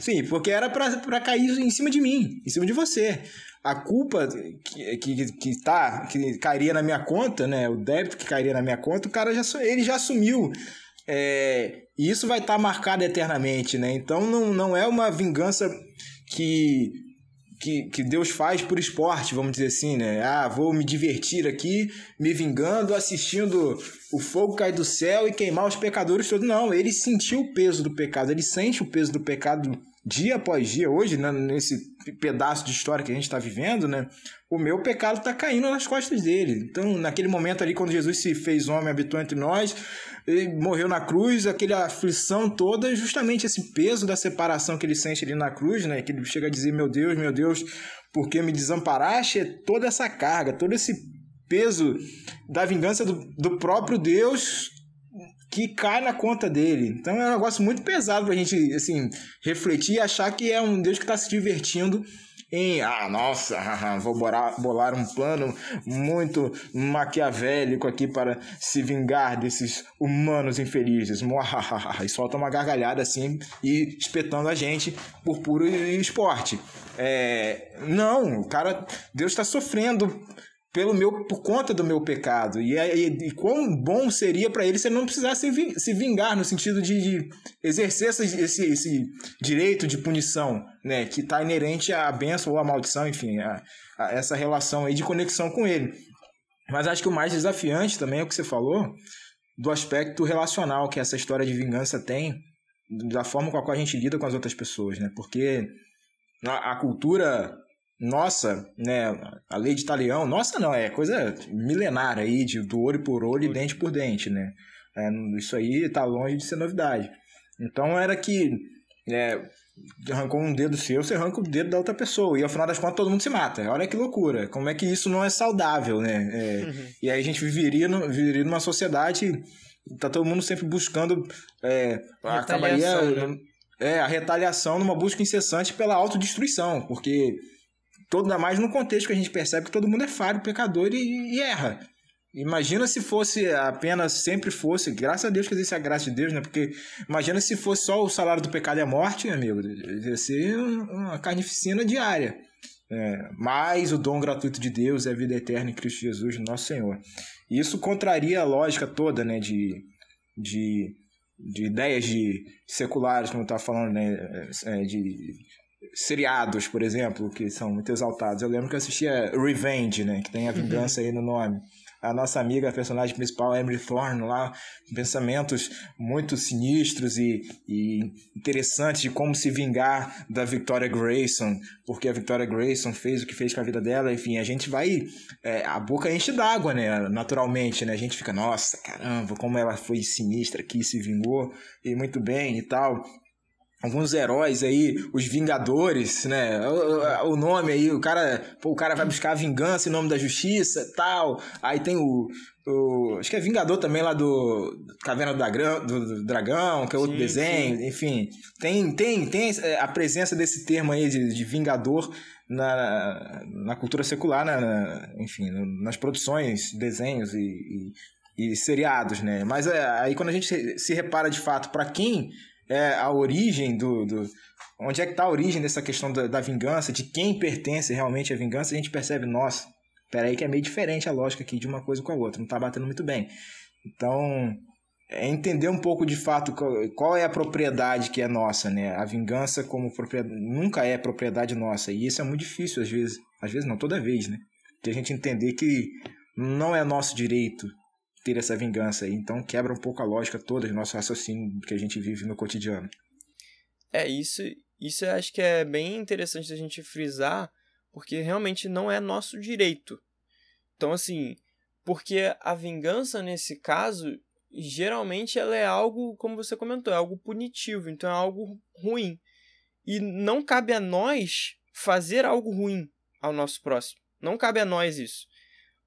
Sim, porque era para cair em cima de mim, em cima de você. A culpa que, que, que, tá, que cairia na minha conta, né? O débito que cairia na minha conta, o cara já, ele já assumiu. É, e isso vai estar tá marcado eternamente, né? Então não, não é uma vingança que, que, que Deus faz por esporte, vamos dizer assim, né? Ah, vou me divertir aqui, me vingando, assistindo o fogo cair do céu e queimar os pecadores todos. Não, ele sentiu o peso do pecado, ele sente o peso do pecado dia após dia, hoje, né, nesse pedaço de história que a gente está vivendo, né, o meu pecado está caindo nas costas dele. Então, naquele momento ali, quando Jesus se fez homem, habitou entre nós, ele morreu na cruz, aquela aflição toda, justamente esse peso da separação que ele sente ali na cruz, né, que ele chega a dizer: Meu Deus, meu Deus, por que me desamparaste? É toda essa carga, todo esse peso da vingança do, do próprio Deus que cai na conta dele. Então é um negócio muito pesado pra gente, assim, refletir e achar que é um Deus que está se divertindo em, ah, nossa, vou bolar, bolar um plano muito maquiavélico aqui para se vingar desses humanos infelizes. E solta uma gargalhada assim e espetando a gente por puro esporte. É, não, o cara, Deus está sofrendo pelo meu por conta do meu pecado. E, e, e quão bom seria para ele se ele não precisasse se vingar no sentido de, de exercer esse, esse, esse, direito de punição, né, que está inerente à benção ou à maldição, enfim, a, a essa relação aí de conexão com ele. Mas acho que o mais desafiante também é o que você falou do aspecto relacional que essa história de vingança tem, da forma com a qual a gente lida com as outras pessoas, né? Porque a, a cultura nossa, né, a lei de talião, nossa não, é coisa milenária aí, de, do olho por olho e dente por dente, né? É, isso aí tá longe de ser novidade. Então era que é, arrancou um dedo seu, você arranca o dedo da outra pessoa. E ao final das contas todo mundo se mata. Olha que loucura. Como é que isso não é saudável, né? É, uhum. E aí a gente viveria, no, viveria numa sociedade. Tá todo mundo sempre buscando. É, acabaria. Né? É, a retaliação numa busca incessante pela autodestruição. Porque todo ainda mais no contexto que a gente percebe que todo mundo é falho, pecador e, e erra. Imagina se fosse apenas, sempre fosse, graças a Deus que existe a graça de Deus, né? Porque imagina se fosse só o salário do pecado e a morte, amigo, ia ser uma carnificina diária. É, mas o dom gratuito de Deus é a vida eterna em Cristo Jesus, nosso Senhor. Isso contraria a lógica toda, né, de, de, de ideias de seculares, como eu estava falando, né, é, de seriados, por exemplo, que são muito exaltados. Eu lembro que eu assistia Revenge, né, que tem a vingança aí no nome. A nossa amiga, a personagem principal, Emily Thorne, lá, pensamentos muito sinistros e, e interessantes de como se vingar da Victoria Grayson, porque a Victoria Grayson fez o que fez com a vida dela, enfim, a gente vai. É, a boca enche d'água, né? Naturalmente, né? A gente fica, nossa, caramba, como ela foi sinistra aqui, se vingou, e muito bem e tal alguns heróis aí, os Vingadores, né? O, o, nome aí, o cara, pô, o cara vai buscar a vingança em nome da justiça, tal. Aí tem o, o acho que é Vingador também lá do Caverna do Dragão, do, do Dragão que é outro sim, desenho, sim. enfim. Tem tem tem a presença desse termo aí de, de Vingador na, na cultura secular, na, na enfim, nas produções, desenhos e, e, e seriados, né? Mas é, aí quando a gente se repara de fato para quem é, a origem do, do. Onde é que está a origem dessa questão da, da vingança, de quem pertence realmente à vingança, a gente percebe, nossa, peraí que é meio diferente a lógica aqui de uma coisa com a outra, não está batendo muito bem. Então, é entender um pouco de fato qual, qual, é a propriedade que é nossa, né? A vingança como propriedade nunca é propriedade nossa, e isso é muito difícil às vezes, às vezes não, toda vez, né? De a gente entender que não é nosso direito ter essa vingança aí. Então quebra um pouco a lógica toda do nosso raciocínio que a gente vive no cotidiano. É, isso, isso eu acho que é bem interessante a gente frisar, porque realmente não é nosso direito. Então, assim, porque a vingança nesse caso, geralmente ela é algo, como você comentou, é algo punitivo, então é algo ruim. E não cabe a nós fazer algo ruim ao nosso próximo. Não cabe a nós isso.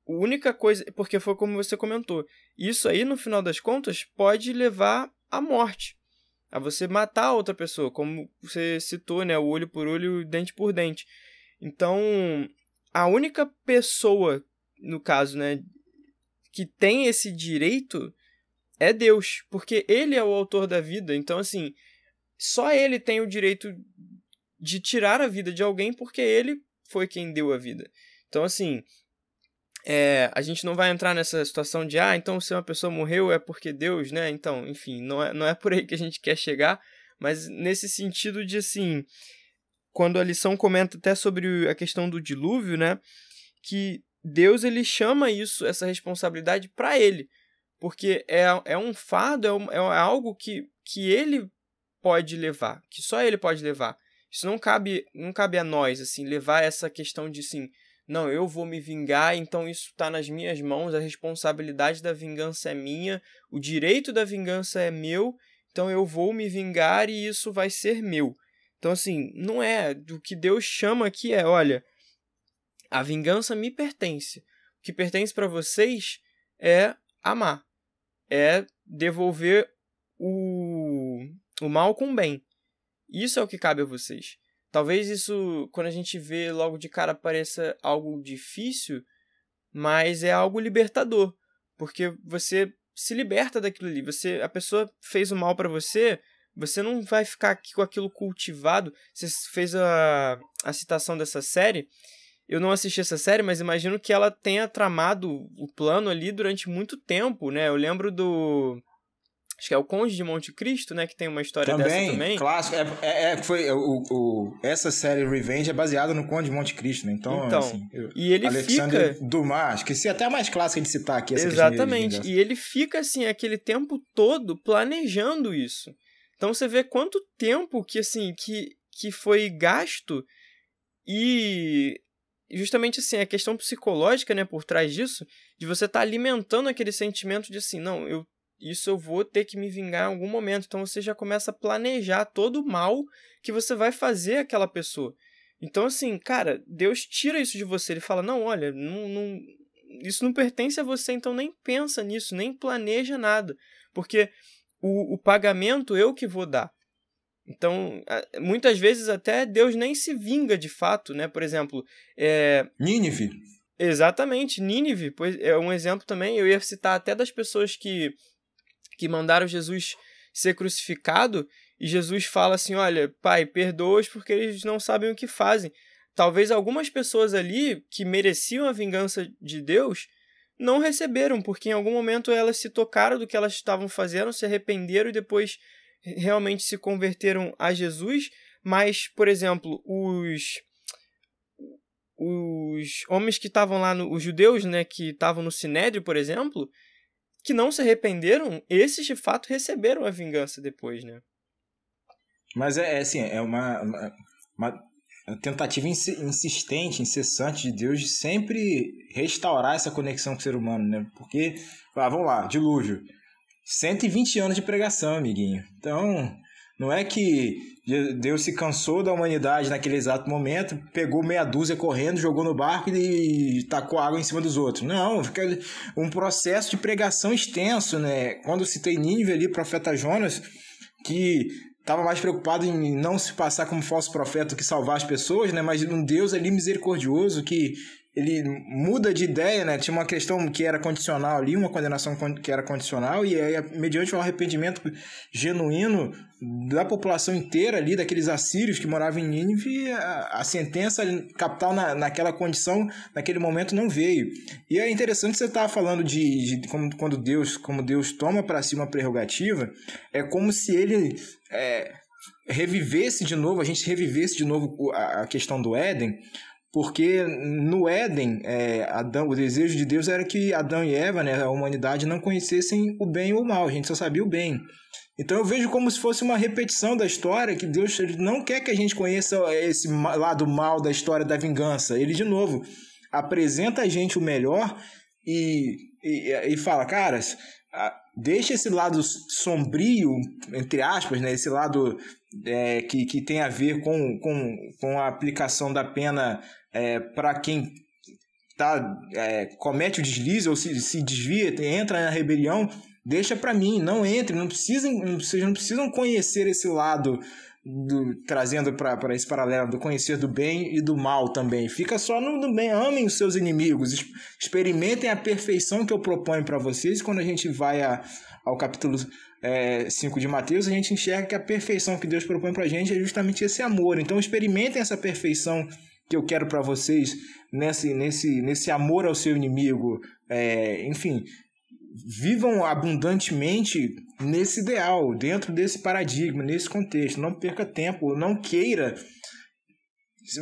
A única coisa, porque foi como você comentou, isso aí no final das contas pode levar à morte, a você matar outra pessoa, como você citou, né, o olho por olho, dente por dente. Então, a única pessoa, no caso, né, que tem esse direito é Deus, porque ele é o autor da vida. Então, assim, só ele tem o direito de tirar a vida de alguém porque ele foi quem deu a vida. Então, assim, é, a gente não vai entrar nessa situação de, ah, então se uma pessoa morreu é porque Deus, né? Então, enfim, não é, não é por aí que a gente quer chegar, mas nesse sentido de, assim, quando a lição comenta até sobre a questão do dilúvio, né? Que Deus, ele chama isso, essa responsabilidade para ele, porque é, é um fardo, é, um, é algo que, que ele pode levar, que só ele pode levar. Isso não cabe, não cabe a nós, assim, levar essa questão de, assim, não, eu vou me vingar, então isso está nas minhas mãos, a responsabilidade da vingança é minha, o direito da vingança é meu, então eu vou me vingar e isso vai ser meu. Então, assim, não é. O que Deus chama aqui é: olha, a vingança me pertence. O que pertence para vocês é amar, é devolver o, o mal com o bem. Isso é o que cabe a vocês. Talvez isso, quando a gente vê logo de cara, pareça algo difícil, mas é algo libertador, porque você se liberta daquilo ali. Você, a pessoa fez o mal para você, você não vai ficar aqui com aquilo cultivado. Você fez a, a citação dessa série. eu não assisti essa série, mas imagino que ela tenha tramado o plano ali durante muito tempo, né? Eu lembro do Acho que é o Conde de Monte Cristo, né? Que tem uma história também, dessa também. Clássico. É, é, é foi, o, o, essa série Revenge é baseada no Conde de Monte Cristo, né? Então, então assim, eu, e ele Alexandre fica... Dumas, esqueci até a mais clássica de citar aqui. Essa Exatamente. E ele fica, assim, aquele tempo todo planejando isso. Então você vê quanto tempo que, assim, que, que foi gasto e justamente assim, a questão psicológica, né, por trás disso, de você estar tá alimentando aquele sentimento de assim, não, eu isso eu vou ter que me vingar em algum momento. Então você já começa a planejar todo o mal que você vai fazer àquela pessoa. Então, assim, cara, Deus tira isso de você. Ele fala: não, olha, não, não, isso não pertence a você, então nem pensa nisso, nem planeja nada. Porque o, o pagamento eu que vou dar. Então, muitas vezes até Deus nem se vinga de fato, né? Por exemplo, é... Nínive. Exatamente, Nínive, pois é um exemplo também. Eu ia citar até das pessoas que que mandaram Jesus ser crucificado, e Jesus fala assim: Olha, Pai, perdoa-os porque eles não sabem o que fazem. Talvez algumas pessoas ali que mereciam a vingança de Deus não receberam, porque em algum momento elas se tocaram do que elas estavam fazendo, se arrependeram e depois realmente se converteram a Jesus. Mas, por exemplo, os os homens que estavam lá, no, os judeus, né, que estavam no Sinédrio, por exemplo, que não se arrependeram, esses de fato receberam a vingança depois, né? Mas é, é assim, é uma, uma, uma tentativa insistente, incessante de Deus de sempre restaurar essa conexão com o ser humano, né? Porque, ah, vamos lá, dilúvio. 120 anos de pregação, amiguinho. Então, não é que Deus se cansou da humanidade naquele exato momento, pegou meia dúzia correndo, jogou no barco e tacou água em cima dos outros. Não, fica um processo de pregação extenso, né? Quando citei Nínive ali, profeta Jonas, que estava mais preocupado em não se passar como falso profeta do que salvar as pessoas, né? Mas um Deus ali misericordioso que ele muda de ideia, né? Tinha uma questão que era condicional ali, uma condenação que era condicional, e aí, mediante o arrependimento genuíno da população inteira ali, daqueles assírios que moravam em Nínive, a, a sentença capital na, naquela condição, naquele momento, não veio. E é interessante você estar tá falando de, de como, quando Deus, como Deus toma para si uma prerrogativa, é como se ele. É, revivesse de novo, a gente revivesse de novo a, a questão do Éden, porque no Éden, é, Adão, o desejo de Deus era que Adão e Eva, né, a humanidade, não conhecessem o bem ou o mal, a gente só sabia o bem. Então eu vejo como se fosse uma repetição da história, que Deus não quer que a gente conheça esse lado mal da história da vingança. Ele, de novo, apresenta a gente o melhor e, e, e fala, caras, deixa esse lado sombrio, entre aspas, né, esse lado é, que, que tem a ver com, com, com a aplicação da pena é, para quem tá, é, comete o deslize ou se, se desvia, entra na rebelião, deixa para mim, não entre, não precisam, vocês não precisam conhecer esse lado do, trazendo para esse paralelo do conhecer do bem e do mal também. Fica só no, no bem, amem os seus inimigos, experimentem a perfeição que eu proponho para vocês. Quando a gente vai a, ao capítulo é, 5 de Mateus, a gente enxerga que a perfeição que Deus propõe para a gente é justamente esse amor. Então experimentem essa perfeição que eu quero para vocês nesse, nesse, nesse amor ao seu inimigo. É, enfim, vivam abundantemente nesse ideal, dentro desse paradigma, nesse contexto. Não perca tempo, não queira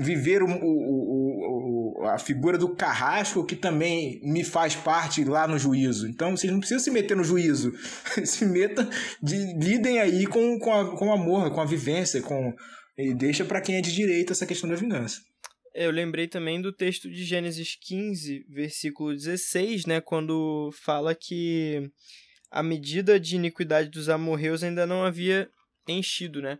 viver o, o, o, a figura do carrasco que também me faz parte lá no juízo. Então vocês não precisam se meter no juízo, se metam, de, lidem aí com, com, a, com o amor, com a vivência, com e deixa para quem é de direita essa questão da vingança. Eu lembrei também do texto de Gênesis 15, versículo 16, né, quando fala que a medida de iniquidade dos amorreus ainda não havia enchido, né?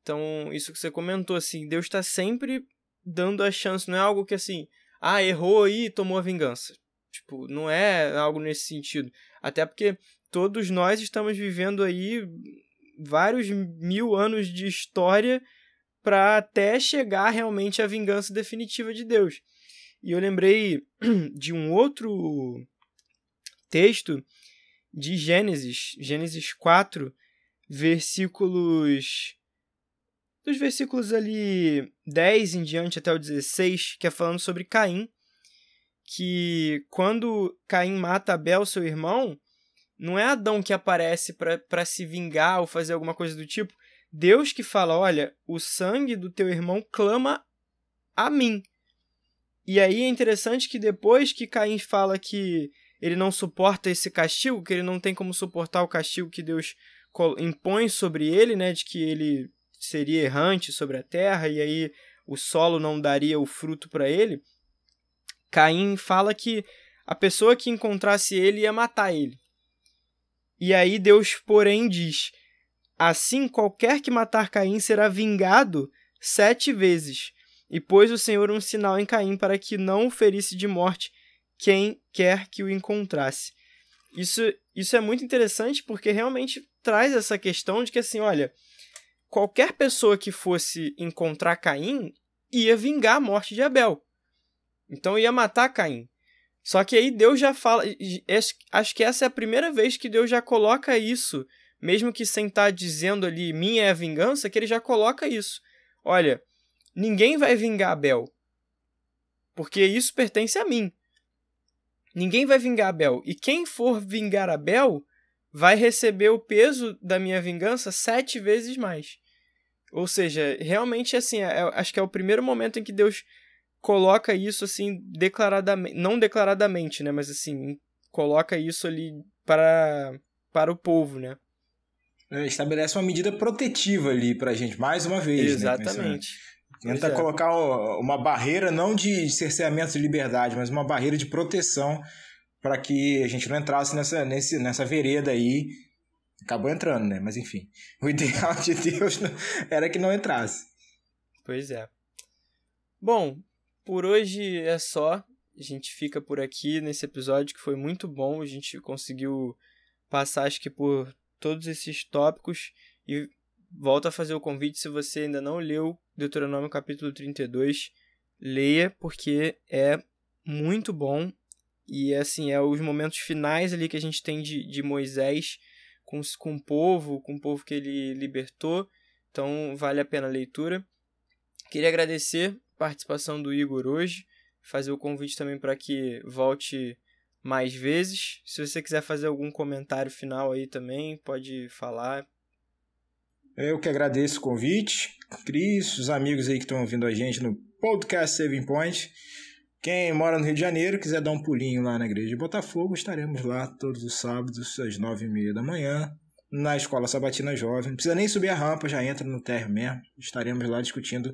Então, isso que você comentou, assim, Deus está sempre dando a chance, não é algo que assim, ah, errou aí e tomou a vingança. Tipo, não é algo nesse sentido. Até porque todos nós estamos vivendo aí vários mil anos de história para até chegar realmente à vingança definitiva de Deus. E eu lembrei de um outro texto de Gênesis, Gênesis 4, versículos dos versículos ali 10 em diante até o 16, que é falando sobre Caim, que quando Caim mata Abel, seu irmão, não é Adão que aparece para se vingar ou fazer alguma coisa do tipo. Deus que fala: olha, o sangue do teu irmão clama a mim. E aí é interessante que depois que Caim fala que ele não suporta esse castigo, que ele não tem como suportar o castigo que Deus impõe sobre ele, né, de que ele seria errante sobre a terra e aí o solo não daria o fruto para ele. Caim fala que a pessoa que encontrasse ele ia matar ele. E aí Deus, porém, diz: Assim qualquer que matar Caim será vingado sete vezes. E pôs o Senhor um sinal em Caim para que não o ferisse de morte quem quer que o encontrasse. Isso, isso é muito interessante porque realmente traz essa questão de que, assim, olha, qualquer pessoa que fosse encontrar Caim ia vingar a morte de Abel. Então ia matar Caim. Só que aí Deus já fala. Acho que essa é a primeira vez que Deus já coloca isso, mesmo que sem estar tá dizendo ali minha é a vingança, que ele já coloca isso. Olha, ninguém vai vingar Abel, porque isso pertence a mim. Ninguém vai vingar Abel. E quem for vingar Abel vai receber o peso da minha vingança sete vezes mais. Ou seja, realmente assim, é, acho que é o primeiro momento em que Deus coloca isso assim declaradamente, não declaradamente, né, mas assim, coloca isso ali para para o povo, né? É, estabelece uma medida protetiva ali pra gente, mais uma vez, né, Exatamente. Né? Tenta é. colocar uma barreira não de cerceamento de liberdade, mas uma barreira de proteção para que a gente não entrasse nessa, nesse, nessa vereda aí. Acabou entrando, né? Mas enfim. O ideal de Deus era que não entrasse. Pois é. Bom, por hoje é só. A gente fica por aqui nesse episódio que foi muito bom. A gente conseguiu passar, acho que, por todos esses tópicos. E volto a fazer o convite se você ainda não leu Deuteronômio capítulo 32. Leia, porque é muito bom. E assim, é os momentos finais ali que a gente tem de, de Moisés com, com o povo, com o povo que ele libertou. Então vale a pena a leitura. Queria agradecer participação do Igor hoje. Fazer o convite também para que volte mais vezes. Se você quiser fazer algum comentário final aí também, pode falar. Eu que agradeço o convite. Cris, os amigos aí que estão ouvindo a gente no podcast Saving Point. Quem mora no Rio de Janeiro, quiser dar um pulinho lá na igreja de Botafogo, estaremos lá todos os sábados às nove e meia da manhã, na Escola Sabatina Jovem. Não precisa nem subir a rampa, já entra no térreo mesmo. Estaremos lá discutindo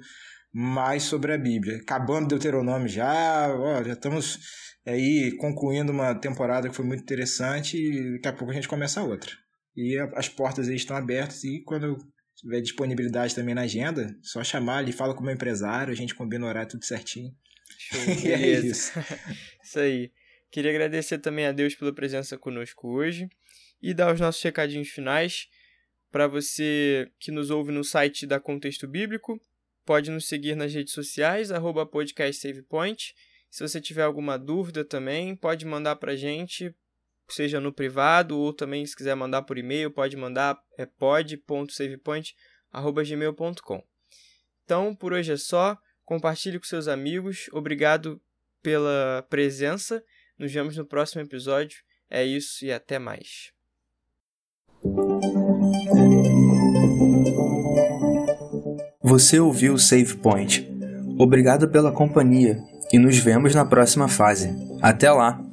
mais sobre a Bíblia. Acabando Deuteronômio já, ó, já estamos aí concluindo uma temporada que foi muito interessante e daqui a pouco a gente começa a outra. E as portas aí estão abertas e quando tiver disponibilidade também na agenda, só chamar ali, fala com o meu empresário, a gente combina o horário tudo certinho. Show, é isso. isso aí. Queria agradecer também a Deus pela presença conosco hoje e dar os nossos recadinhos finais para você que nos ouve no site da Contexto Bíblico Pode nos seguir nas redes sociais, arroba podcastsavepoint. Se você tiver alguma dúvida também, pode mandar para a gente, seja no privado ou também se quiser mandar por e-mail, pode mandar é pod.savepoint.gmail.com. Então, por hoje é só. Compartilhe com seus amigos. Obrigado pela presença. Nos vemos no próximo episódio. É isso e até mais. Você ouviu o Save Point. Obrigado pela companhia e nos vemos na próxima fase. Até lá!